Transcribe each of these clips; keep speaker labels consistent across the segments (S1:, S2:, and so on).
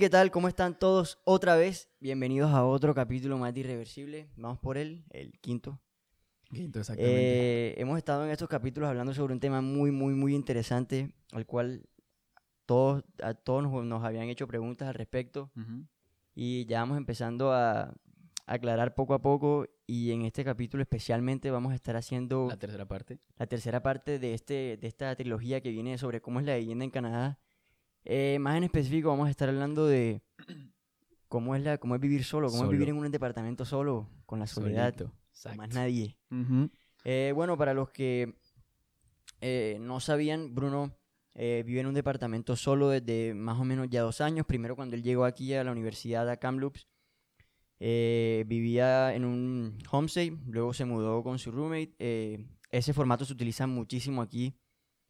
S1: ¿qué tal? ¿Cómo están todos otra vez? Bienvenidos a otro capítulo más de Irreversible. Vamos por el, el quinto.
S2: Quinto, exactamente.
S1: Eh, hemos estado en estos capítulos hablando sobre un tema muy, muy, muy interesante, al cual todos, a todos nos, nos habían hecho preguntas al respecto y ya vamos empezando a aclarar poco a poco y en este capítulo especialmente vamos a estar haciendo
S2: La tercera parte.
S1: la tercera parte de, este, de esta trilogía que viene sobre cómo es la vivienda en Canadá. Eh, más en específico vamos a estar hablando de cómo es, la, cómo es vivir solo, cómo es vivir en
S2: Solo.
S1: un departamento solo, con la soledad, con más nadie.
S2: Ujú.
S1: Eh, bueno, para los que eh, no sabían, Bruno eh, vive en un departamento solo desde más o menos ya dos años. Primero cuando él llegó aquí a la universidad a Kamloops, eh, vivía en un homestay, luego se mudó con su roommate. eh, ese formato se utiliza muchísimo aquí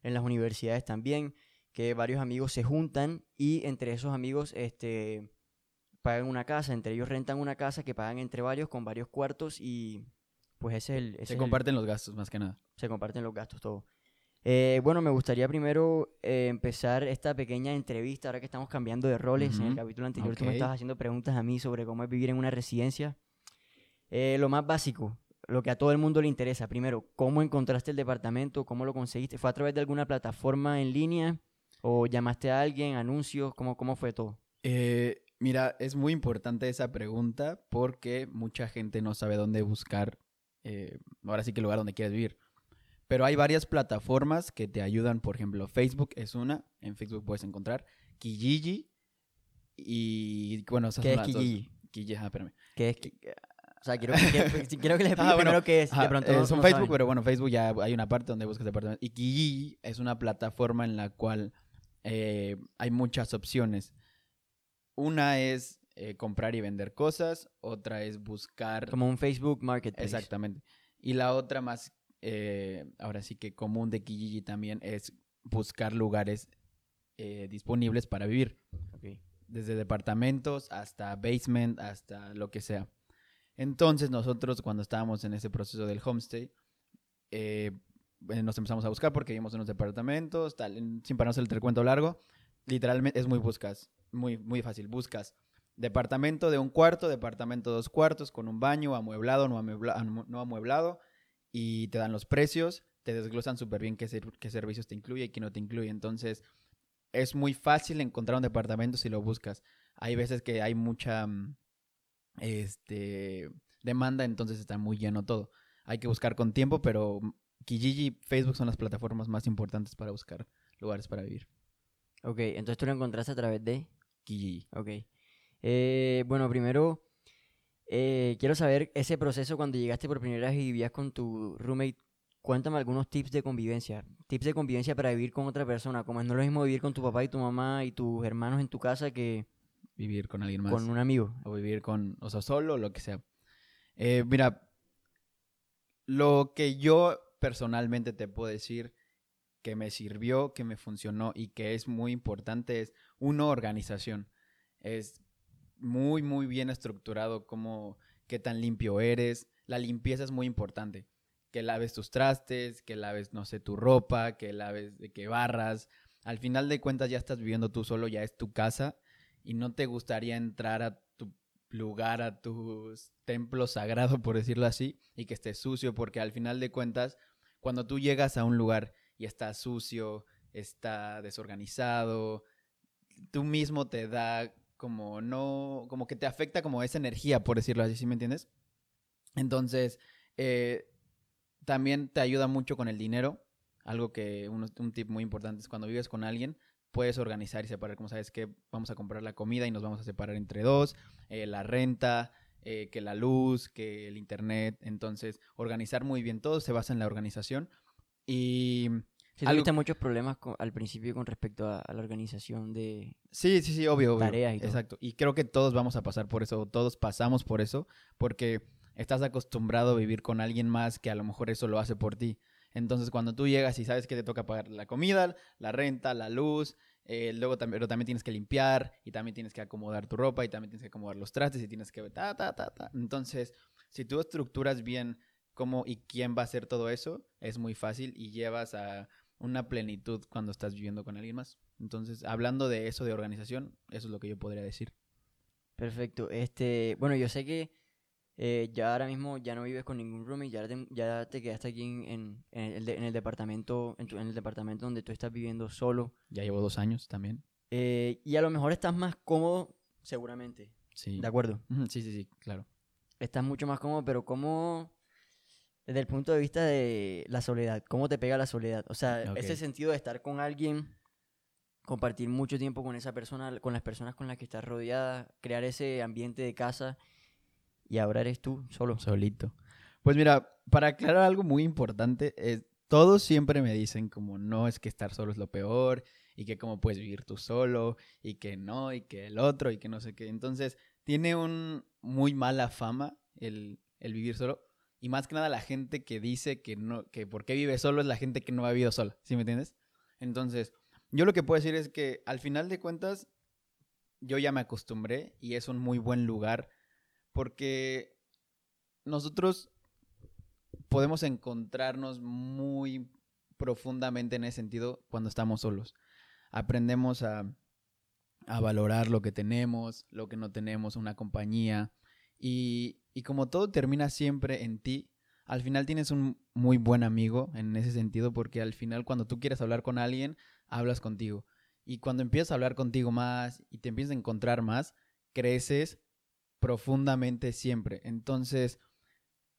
S1: en las universidades también, que varios amigos se juntan y entre esos amigos este, pagan una casa, entre ellos rentan una casa que pagan entre varios con varios cuartos y pues ese es el... ese
S2: Se
S1: es el-
S2: comparten los gastos más que nada.
S1: se comparten los gastos, todo. Eh, bueno, me gustaría primero eh, empezar esta pequeña entrevista, ahora que estamos cambiando de roles. En el capítulo anterior tú me estabas haciendo preguntas a mí sobre cómo es vivir en una residencia. Eh, lo más básico, lo que a todo el mundo le interesa. Primero, ¿cómo encontraste el departamento? ¿Cómo lo conseguiste? ¿Fue a través de alguna plataforma en línea? ¿O llamaste a alguien? ¿Anuncios? ¿Cómo, cómo fue todo?
S2: Eh, mira, es muy importante esa pregunta porque mucha gente no sabe dónde buscar, eh, ahora sí que el lugar donde quieres vivir. Pero hay varias plataformas que te ayudan, por ejemplo, Facebook es una, en Facebook puedes encontrar, Kijiji y bueno, esas
S1: ¿Qué
S2: son
S1: es
S2: las dos.
S1: Kijiji?
S2: Kijiji, ajá, espérame.
S1: ¿Qué es? que- O sea, quiero que, que- quiero que les
S2: Ah, bueno,
S1: primero qué es. De pronto
S2: eh, son
S1: no
S2: Facebook,
S1: saben.
S2: pero bueno, Facebook ya hay una parte donde buscas departamentos. Y Kijiji es una plataforma en la cual eh, hay muchas opciones. Una es eh, comprar y vender cosas, otra es buscar...
S1: Como un Facebook Marketplace.
S2: Exactamente. Y la otra más, eh, ahora sí que común de Kijiji también es buscar lugares disponibles para vivir desde departamentos hasta basement, hasta lo que sea. Entonces nosotros cuando estábamos en ese proceso del homestay, eh, nos empezamos a buscar porque vivimos en unos departamentos, tal, sin para no hacer el cuento largo, literalmente es muy buscas, muy, muy fácil, buscas departamento de un cuarto, departamento de dos cuartos, con un baño, amueblado, no, amuebla- amu- no amueblado, y te dan los precios, te desglosan súper bien qué, qué servicios te incluye y qué no te incluye. Entonces, es muy fácil encontrar un departamento si lo buscas. Hay veces que hay mucha mm, este, demanda, entonces está muy lleno todo. Hay que buscar con tiempo, pero mm, Kijiji y Facebook son las plataformas más importantes para buscar lugares para vivir.
S1: Ok, entonces tú lo encontraste a través de...
S2: Kijiji.
S1: Ok. Eh, bueno, primero eh, quiero saber ese proceso cuando llegaste por primera vez y vivías con tu roommate. Cuéntame algunos tips de convivencia. Tips de convivencia para vivir con otra persona. Como es no lo mismo vivir con tu papá y tu mamá y tus hermanos en tu casa que
S2: Vivir con alguien más.
S1: con un amigo.
S2: o vivir con, o sea, solo, lo que sea. Eh, mira, lo que yo personalmente te puedo decir que me sirvió, que me funcionó y que es muy importante es, uno, organización. Es muy, muy bien estructurado como qué tan limpio eres. La limpieza es muy importante. Que laves tus trastes, que laves, no sé, tu ropa, que laves, que barras. Al final de cuentas ya estás viviendo tú solo, ya es tu casa y no te gustaría entrar a tu lugar, a tu templo sagrado, por decirlo así, y que esté sucio, porque al final de cuentas, cuando tú llegas a un lugar y está sucio, está desorganizado, tú mismo te da como no, como que te afecta como esa energía, por decirlo así, ¿sí me entiendes? Entonces, eh, también te ayuda mucho con el dinero, algo que un, un tip muy importante es cuando vives con alguien, puedes organizar y separar, como sabes que vamos a comprar la comida y nos vamos a separar entre dos, eh, la renta, eh, que la luz, que el internet, entonces organizar muy bien todo se basa en la organización y
S1: Si
S2: Algo-
S1: muchos problemas al principio con respecto a, a la organización de...
S2: Sí, sí, sí, obvio, obvio.
S1: Tareas y todo.
S2: Exacto. Y creo que todos vamos a pasar por eso, todos pasamos por eso, porque estás acostumbrado a vivir con alguien más que a lo mejor eso lo hace por ti. Entonces, cuando tú llegas y sabes que te toca pagar la comida, la renta, la luz, eh, luego también, pero también tienes que limpiar y también tienes que acomodar tu ropa y también tienes que acomodar los trastes y tienes que ta, ta, ta, ta. Entonces, si tú estructuras bien cómo y quién va a hacer todo eso, es muy fácil y llevas a una plenitud cuando estás viviendo con alguien más. Entonces, hablando de eso de organización, eso es lo que yo podría decir.
S1: Perfecto. Este, bueno, yo sé que eh, ya ahora mismo ya no vives con ningún roomie, ya te, ya te quedaste aquí en, en, en el, de- en el departamento, en, tu- en el departamento donde tú estás viviendo solo.
S2: Ya llevo dos años también.
S1: eh, y a lo mejor estás más cómodo, seguramente.
S2: Sí.
S1: ¿De acuerdo?
S2: Sí, sí, sí, claro.
S1: Estás mucho más cómodo, pero ¿cómo, desde el punto de vista de la soledad, cómo te pega la soledad? O sea, ese sentido de estar con alguien, compartir mucho tiempo con esa persona, con las personas con las que estás rodeada, crear ese ambiente de casa y ahora eres tú solo.
S2: Solito. Pues mira, para aclarar algo muy importante, es, todos siempre me dicen como no es que estar solo es lo peor y que cómo puedes vivir tú solo y que no y que el otro y que no sé qué. Entonces, tiene un muy mala fama el, el vivir solo y más que nada la gente que dice que no que por qué vive solo es la gente que no ha vivido sola, ¿sí me entiendes? Entonces, yo lo que puedo decir es que al final de cuentas yo ya me acostumbré y es un muy buen lugar porque nosotros podemos encontrarnos muy profundamente en ese sentido cuando estamos solos. Aprendemos a, valorar lo que tenemos, lo que no tenemos, una compañía. Y, y como todo termina siempre en ti, al final tienes un muy buen amigo en ese sentido porque al final cuando tú quieres hablar con alguien, hablas contigo. Y cuando empiezas a hablar contigo más y te empiezas a encontrar más, creces profundamente siempre. Entonces,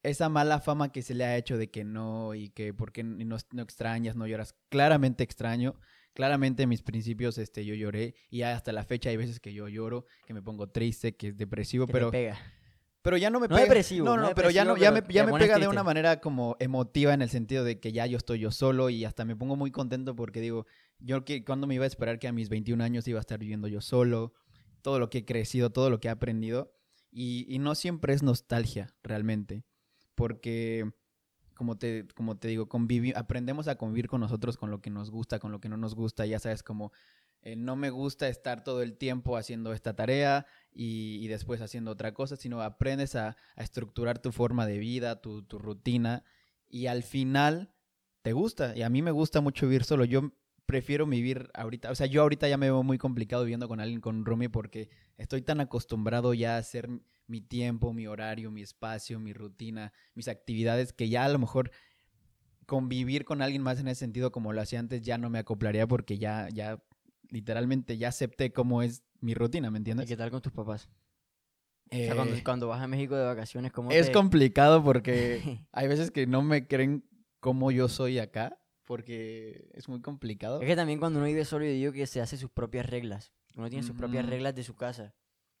S2: esa mala fama que se le ha hecho de que no y que porque no, no extrañas, no lloras, claramente extraño. Claramente en mis principios este, yo lloré y hasta la fecha hay veces que yo lloro, que me pongo triste, que es depresivo,
S1: que te
S2: pero,
S1: pega.
S2: pero ya no me
S1: No
S2: pega.
S1: depresivo,
S2: no,
S1: no
S2: no, pero ya no, ya me, ya me pega de una manera como emotiva en el sentido de que ya yo estoy yo solo y hasta me pongo muy contento porque digo, yo que cuando me iba a esperar que a mis 21 años iba a estar viviendo yo solo, todo lo que he crecido, todo lo que he aprendido y, y no siempre es nostalgia realmente, porque como te, como te digo, aprendemos a convivir con nosotros, con lo que nos gusta, con lo que no nos gusta, ya sabes, como eh, no me gusta estar todo el tiempo haciendo esta tarea y, después haciendo otra cosa, sino aprendes a, a estructurar tu forma de vida, tu, tu rutina y al final te gusta. Y a mí me gusta mucho vivir solo. Yo prefiero vivir ahorita, o sea, yo ahorita ya me veo muy complicado viviendo con alguien, con Rumi, porque estoy tan acostumbrado ya a hacer mi tiempo, mi horario, mi espacio, mi rutina, mis actividades, que ya a lo mejor convivir con alguien más en ese sentido como lo hacía antes ya no me acoplaría porque ya, ya, literalmente ya acepté cómo es mi rutina, ¿me
S1: ¿Y
S2: entiendes?
S1: qué tal con tus papás? o
S2: Eh,
S1: sea, cuando, cuando vas a México de vacaciones, ¿cómo
S2: es
S1: te-
S2: complicado porque hay veces que no me creen cómo yo soy acá, porque es muy complicado.
S1: Es que también cuando uno vive solo, yo digo que se hace sus propias reglas. Uno tiene sus propias reglas de su casa.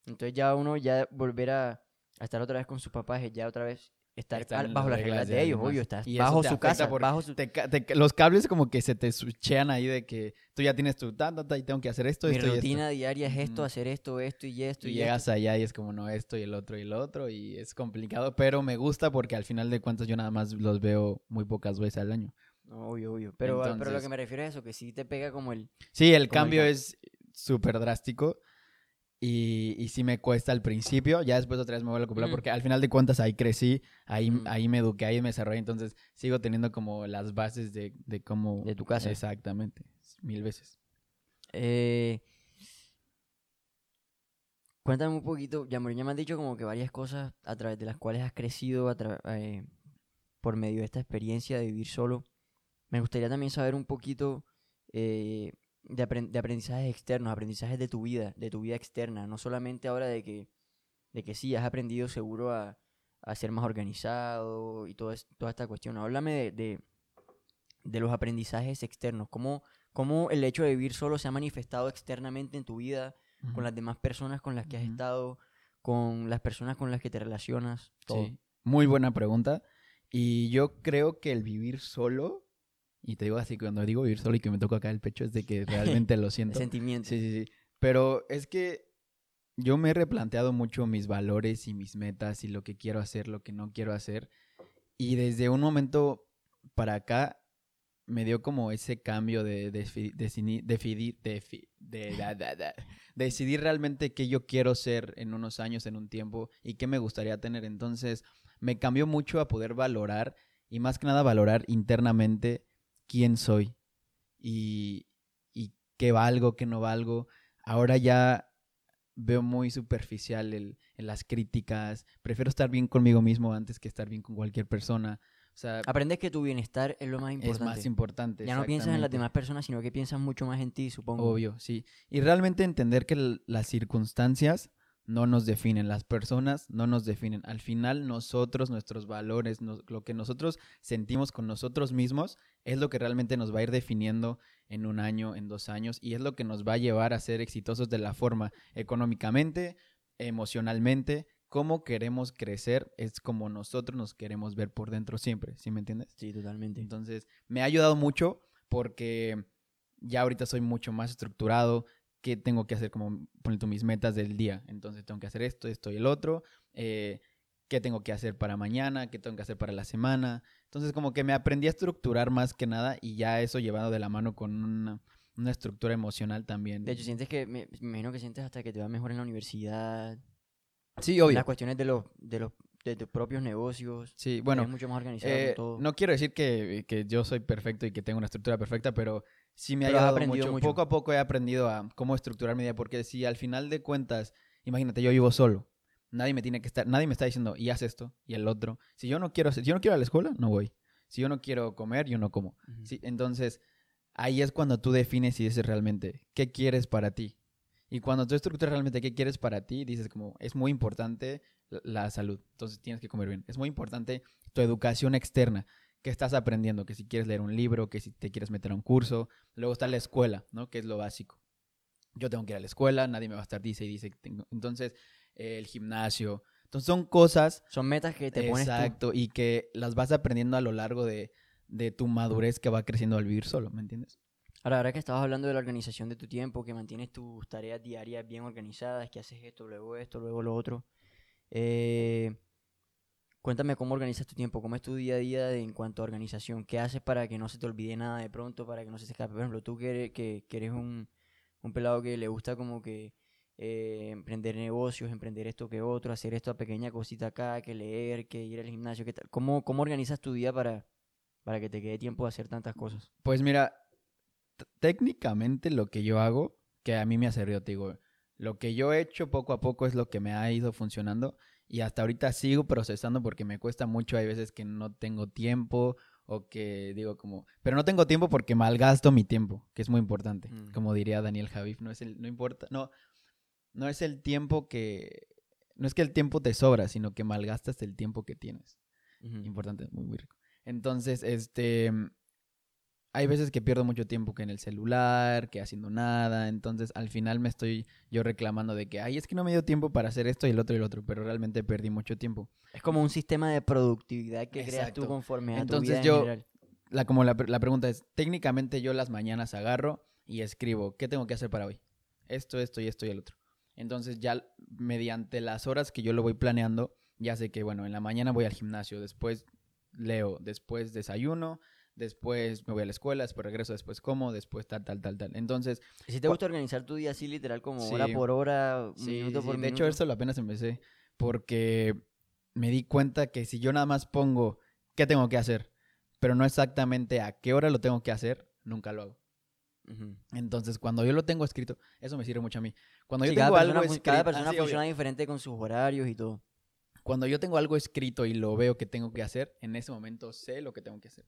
S1: Entonces ya uno ya volver a, a estar otra vez con sus papás es ya otra vez estar al- bajo
S2: las
S1: las reglas
S2: reglas
S1: de, ellos, obvio, estás
S2: Y
S1: bajo su casa, bajo su...
S2: Te te los cables como que se te switchean ahí de que tú ya tienes tu ta, ta, ta, y tengo que hacer esto,
S1: Mi
S2: esto y esto.
S1: rutina diaria es esto,
S2: Ujú.
S1: hacer esto, esto y esto
S2: Y
S1: y,
S2: llegas
S1: esto.
S2: allá y es como, no, esto y el otro y el otro, y es complicado, pero me gusta porque al final de cuentas yo nada más los veo muy pocas veces al año.
S1: Obvio, obvio. Pero, pero lo que
S2: Entonces-
S1: me refiero es eso, que sí te pega como el...
S2: Sí, el
S1: el
S2: cambio
S1: cam-
S2: es súper drástico y, y sí me cuesta al principio, ya después otra vez me vuelvo a acoplar
S1: Mm.
S2: porque al final de cuentas ahí crecí, ahí,
S1: Mm.
S2: ahí me eduqué, ahí me desarrollé, entonces sigo teniendo como las bases de, de cómo...
S1: De tu casa.
S2: Exactamente, mil veces.
S1: Eh, cuéntame un poquito, ya ya me has dicho como que varias cosas a través de las cuales has crecido a eh, por medio de esta experiencia de vivir solo. Me gustaría también saber un poquito eh, de, apren- de aprendizajes externos, aprendizajes de tu vida, de tu vida externa, no solamente ahora de que, de que sí, has aprendido seguro a, a ser más organizado y toda esta cuestión. Háblame de, de, de los aprendizajes externos, cómo, cómo el hecho de vivir solo se ha manifestado externamente en tu vida, con las demás personas con las que has estado, con las personas con las que te relacionas, todo.
S2: Sí, muy buena pregunta. Y yo creo que el vivir solo, y te digo así, cuando digo vivir solo y que me toco acá el pecho, es de que realmente lo
S1: El
S2: siento.
S1: sentimiento.
S2: Sí, sí, sí. Pero es que yo me he replanteado mucho mis valores y mis metas y lo que quiero hacer, lo que no quiero hacer. Y desde un momento para acá me dio como ese cambio de, decidir realmente qué yo quiero ser en unos años, en un tiempo y qué me gustaría tener. Entonces me cambió mucho a poder valorar y más que nada valorar internamente quién soy y, y qué valgo, qué no valgo. Ahora ya veo muy superficial el, en las críticas. Prefiero estar bien conmigo mismo antes que estar bien con cualquier persona. O sea,
S1: Aprendes que tu bienestar es lo más importante.
S2: es más importante.
S1: ya no piensas en las demás personas, sino que piensas mucho más en ti, supongo.
S2: Obvio, sí. Y realmente entender que las circunstancias no nos definen, las personas no nos definen. Al final nosotros, nuestros valores, nos- lo que nosotros sentimos con nosotros mismos es lo que realmente nos va a ir definiendo en un año, en dos años, y es lo que nos va a llevar a ser exitosos de la forma económicamente, emocionalmente, cómo queremos crecer, es como nosotros nos queremos ver por dentro siempre, ¿sí me entiendes?
S1: Sí, totalmente.
S2: Entonces, me ha ayudado mucho porque ya ahorita soy mucho más estructurado. ¿Qué tengo que hacer? Como poner tú mis metas del día. Entonces, tengo que hacer esto, esto y el otro. Eh, ¿Qué tengo que hacer para mañana? ¿Qué tengo que hacer para la semana? Entonces, como que me aprendí a estructurar más que nada y ya eso llevado de la mano con una, una estructura emocional también.
S1: De hecho, sientes que, me, me imagino que sientes hasta que te va mejor en la universidad.
S2: sí, obvio.
S1: Las cuestiones de los, de los, de tus propios negocios.
S2: Sí, bueno,
S1: mucho más organizado
S2: Eh,
S1: todo.
S2: no quiero decir que, que yo soy perfecto y que tengo una estructura perfecta, pero sí me ha ayudado
S1: aprendido
S2: mucho.
S1: mucho.
S2: Poco a poco he aprendido a cómo estructurar mi día, porque si al final de cuentas, imagínate, yo vivo solo. Nadie me tiene que estar, nadie me está diciendo, y haz esto, y el otro. Si yo no quiero, si yo no quiero ir a la escuela, no voy. Si yo no quiero comer, yo no como. Sí, entonces, ahí es cuando tú defines y dices realmente, ¿qué quieres para ti? Y cuando tú estructuras realmente qué quieres para ti, dices como, es muy importante la salud, entonces tienes que comer bien. Es muy importante tu educación externa, que estás aprendiendo, que si quieres leer un libro, que si te quieres meter a un curso. Luego está la escuela, ¿no? Que es lo básico. Yo tengo que ir a la escuela, nadie me va a estar dice y dice. que tengo- Entonces, eh, el gimnasio. Entonces, son cosas
S1: Son metas que te pones tú.
S2: Exacto, y que las vas aprendiendo a lo largo de, de tu madurez que va creciendo al vivir solo, ¿me entiendes?
S1: Ahora, ahora que estabas hablando de la organización de tu tiempo, que mantienes tus tareas diarias bien organizadas, que haces esto, luego esto, luego lo otro. eh, cuéntame cómo organizas tu tiempo, cómo es tu día a día de- en cuanto a organización. ¿Qué haces para que no se te olvide nada de pronto, para que no se te escape? Por ejemplo, tú que eres, un, un pelado que le gusta como que eh, emprender negocios, emprender esto que otro, hacer esto a pequeña cosita acá, que leer, que ir al gimnasio. ¿qué tal? ¿Cómo, ¿Cómo organizas tu día para, para que te quede tiempo de hacer tantas cosas?
S2: Pues mira, técnicamente lo que yo hago, que a mí me ha servido, te digo, lo que yo he hecho poco a poco es lo que me ha ido funcionando y hasta ahorita sigo procesando porque me cuesta mucho, hay veces que no tengo tiempo o que digo como, pero no tengo tiempo porque malgasto mi tiempo, que es muy importante,
S1: Mm.
S2: como diría Daniel Javif, no es el, no importa, no, no es el tiempo que, no es que el tiempo te sobra, sino que malgastas el tiempo que tienes importante, muy, muy rico. Entonces, este, hay veces que pierdo mucho tiempo que en el celular, que haciendo nada, entonces al final me estoy yo reclamando de que, ay, es que no me dio tiempo para hacer esto y el otro y el otro, pero realmente perdí mucho tiempo.
S1: Es como un sistema de productividad que creas tú
S2: Exacto.
S1: conforme a tu
S2: Entonces
S1: vida en
S2: yo-
S1: general.
S2: La, como la, la pregunta es, técnicamente yo las mañanas agarro y escribo, ¿qué tengo que hacer para hoy? Esto, esto y esto y el otro. Entonces ya mediante las horas que yo lo voy planeando, ya sé que, bueno, en la mañana voy al gimnasio, después leo, después desayuno, después me voy a la escuela, después regreso, después como, después tal, tal, tal, tal. Entonces,
S1: Si te gusta organizar tu día así, literal, como hora
S2: Sí.
S1: por hora,
S2: sí,
S1: minuto
S2: sí,
S1: por
S2: de
S1: minuto.
S2: hecho eso lo apenas empecé porque me di cuenta que si yo nada más pongo qué tengo que hacer, pero no exactamente a qué hora lo tengo que hacer, nunca lo hago. Entonces, cuando yo lo tengo escrito, eso me sirve mucho a mí. Cuando yo tengo
S1: cada
S2: algo
S1: persona, fun- cada
S2: escrito,
S1: persona
S2: ah,
S1: funciona diferente con sus horarios y todo.
S2: cuando yo tengo algo escrito y lo veo que tengo que hacer, en ese momento sé lo que tengo que hacer.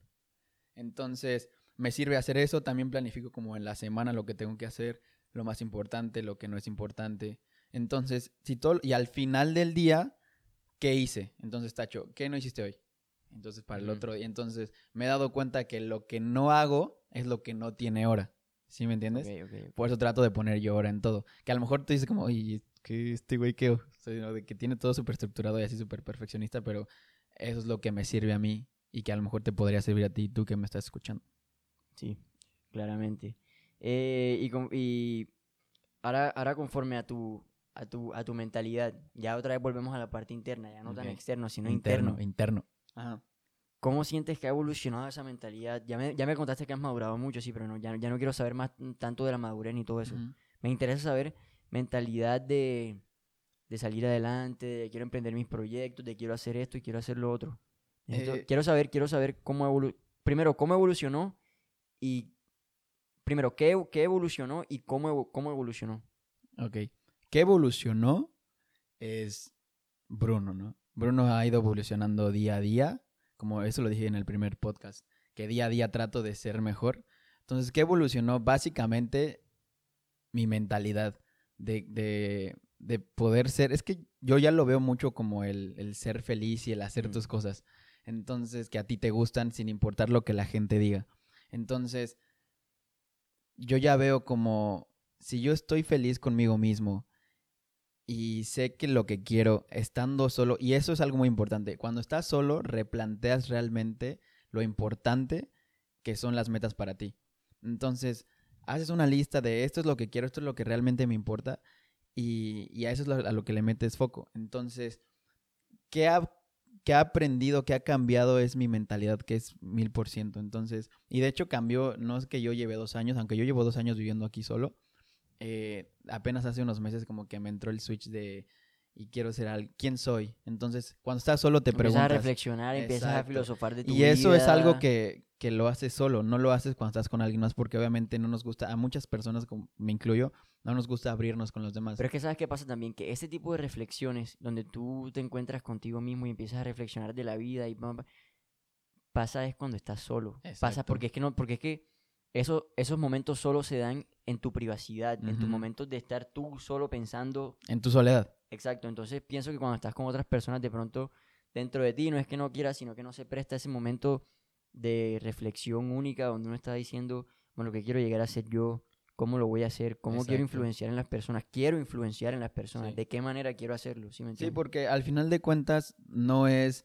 S2: Entonces, me sirve hacer eso. También planifico como en la semana lo que tengo que hacer, lo más importante, lo que no es importante. Entonces, si todo, y al final del día, ¿qué hice? Entonces, Tacho, ¿qué no hiciste hoy? Entonces, para el otro día. Entonces, me he dado cuenta que lo que no hago es lo que no tiene hora. ¿Sí me entiendes? Por eso trato de poner yo hora en todo. Que a lo mejor tú dices como, oye, que este güey que, o sea, ¿no? de que tiene todo súper estructurado y así súper perfeccionista, pero eso es lo que me sirve a mí y que a lo mejor te podría servir a ti, tú que me estás escuchando.
S1: Sí, claramente. Eh, y, con- y ahora, ahora conforme a tu, a, tu, a tu mentalidad, ya otra vez volvemos a la parte interna, ya no tan
S2: Ok.
S1: externo, sino interno.
S2: Interno. Ajá.
S1: ¿Cómo sientes que ha evolucionado esa mentalidad? Ya me, ya me contaste que has madurado mucho, sí, pero no, ya, ya no quiero saber más tanto de la madurez ni todo eso.
S2: Ujú.
S1: Me interesa saber mentalidad de, de salir adelante, de quiero emprender mis proyectos, de quiero hacer esto y quiero hacer lo otro. Necesito-
S2: Eh,
S1: quiero saber, quiero saber cómo evolu primero cómo evolucionó y primero, ¿qué, qué evolucionó y cómo, cómo evolucionó?
S2: Ok. ¿Qué evolucionó? Es Bruno, ¿no? Bruno ha ido evolucionando día a día, como eso lo dije en el primer podcast, que día a día trato de ser mejor. Entonces, ¿qué evolucionó? Básicamente mi mentalidad de, de, de poder ser, es que yo ya lo veo mucho como el, el ser feliz y el hacer
S1: Mm.
S2: tus cosas. Entonces, que a ti te gustan sin importar lo que la gente diga. Entonces, yo ya veo como si yo estoy feliz conmigo mismo y sé que lo que quiero estando solo, y eso es algo muy importante, cuando estás solo replanteas realmente lo importante que son las metas para ti. Entonces, haces una lista de esto es lo que quiero, esto es lo que realmente me importa y, a eso es a lo que le metes foco. Entonces, ¿qué ha, qué ha aprendido, qué ha cambiado es mi mentalidad, que es mil por ciento. Entonces, y de hecho cambió, no es que yo lleve dos años, aunque yo llevo dos años viviendo aquí solo, eh, apenas hace unos meses como que me entró el switch de y quiero ser al quién soy. Entonces, cuando estás solo te
S1: Empiezas a
S2: preguntas
S1: reflexionar, empiezas a filosofar de tu
S2: y eso es algo
S1: vida.
S2: que, que lo haces solo, no lo haces cuando estás con alguien más porque obviamente no nos gusta, a muchas personas, como me incluyo, no nos gusta abrirnos con los demás.
S1: Pero es que sabes qué pasa también, que ese tipo de reflexiones donde tú te encuentras contigo mismo y empiezas a reflexionar de la vida y pasa es cuando estás solo. Pasa porque es que no, porque es que eso, esos momentos solo se dan en tu privacidad, en tus momentos de estar tú solo pensando.
S2: En tu soledad.
S1: Exacto. Entonces pienso que cuando estás con otras personas, de pronto dentro de ti no es que no quieras, sino que no se presta ese momento de reflexión única donde uno está diciendo, bueno, ¿qué quiero llegar a ser yo? ¿Cómo lo voy a hacer? ¿Cómo quiero influenciar en las personas? Quiero influenciar en las personas.
S2: Sí.
S1: ¿De qué manera quiero hacerlo? ¿Sí me
S2: Sí,
S1: entiendes?
S2: porque al final de cuentas no es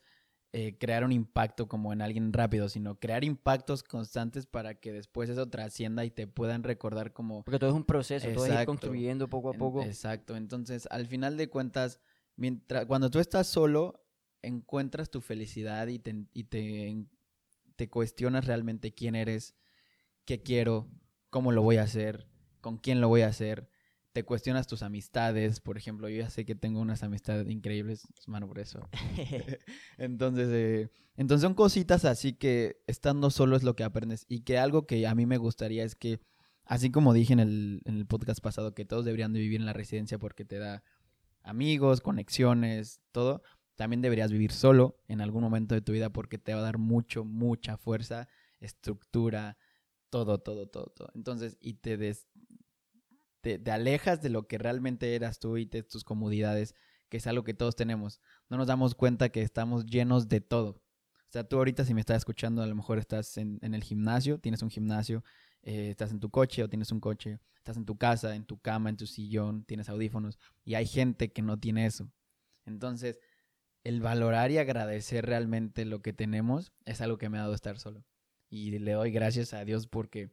S2: eh, crear un impacto como en alguien rápido, sino crear impactos constantes para que después eso trascienda y te puedan recordar como...
S1: Porque todo es un proceso, todo es ir construyendo poco a poco.
S2: Exacto. Entonces, al final de cuentas, mientras, cuando tú estás solo, encuentras tu felicidad y te, y te, te cuestionas realmente quién eres, qué quiero, cómo lo voy a hacer, con quién lo voy a hacer. Te cuestionas tus amistades. Por ejemplo, yo ya sé que tengo unas amistades increíbles, hermano, por eso. Entonces, eh, entonces son cositas así que estando solo es lo que aprendes. Y que algo que a mí me gustaría es que, así como dije en el, en el podcast pasado, que todos deberían de vivir en la residencia porque te da amigos, conexiones, todo. También deberías vivir solo en algún momento de tu vida porque te va a dar mucho, mucha fuerza, estructura, todo, todo, todo, todo. Entonces, y te, des- te, alejas de lo que realmente eras tú y de tus comodidades, que es algo que todos tenemos. No nos damos cuenta que estamos llenos de todo. O sea, tú ahorita si me estás escuchando, a lo mejor estás en, en el gimnasio, tienes un gimnasio, eh, estás en tu coche o tienes un coche, estás en tu casa, en tu cama, en tu sillón, tienes audífonos y hay gente que no tiene eso. Entonces, el valorar y agradecer realmente lo que tenemos es algo que me ha dado estar solo. Y le doy gracias a Dios porque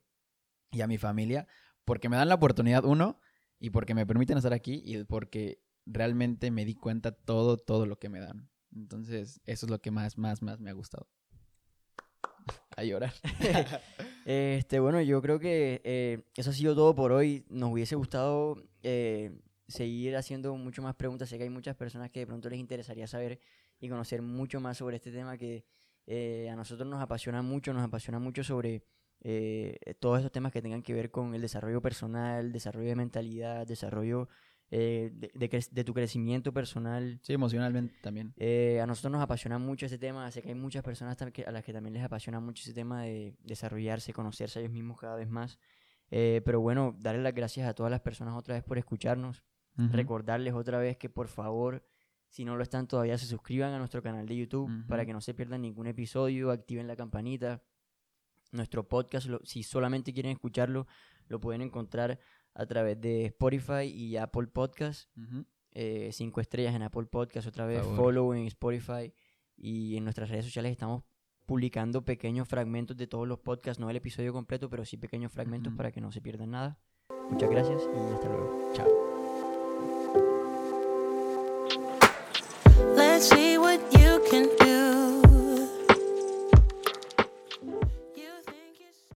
S2: y a mi familia porque me dan la oportunidad uno y porque me permiten estar aquí y porque realmente me di cuenta todo todo lo que me dan. Entonces, eso es lo que más más más me ha gustado. A llorar.
S1: Este, bueno, yo creo que eh, eso ha sido todo por hoy. Nos hubiese gustado eh, seguir haciendo mucho más preguntas. Sé que hay muchas personas que de pronto les interesaría saber y conocer mucho más sobre este tema que eh, a nosotros nos apasiona mucho, nos apasiona mucho sobre eh, todos esos temas que tengan que ver con el desarrollo personal, desarrollo de mentalidad, desarrollo eh, de, de cre- de tu crecimiento personal.
S2: Sí, emocionalmente también.
S1: Eh, a nosotros nos apasiona mucho ese tema, sé que hay muchas personas a las que también les apasiona mucho ese tema de desarrollarse, conocerse a ellos mismos cada vez más. Eh, pero bueno, darle las gracias a todas las personas otra vez por escucharnos, recordarles otra vez que por favor, si no lo están todavía, se suscriban a nuestro canal de YouTube para
S2: Ujú.
S1: que no se pierdan ningún episodio, activen la campanita. Nuestro podcast, lo- si solamente quieren escucharlo, lo pueden encontrar a través de Spotify y Apple Podcast
S2: Ujú.
S1: eh, cinco estrellas en Apple Podcast, otra vez follow en Spotify y en nuestras redes sociales estamos publicando pequeños fragmentos de todos los podcasts, no el episodio completo, pero sí pequeños fragmentos
S2: Ujú.
S1: para que no se pierdan nada. Muchas gracias y hasta luego.
S2: Chao.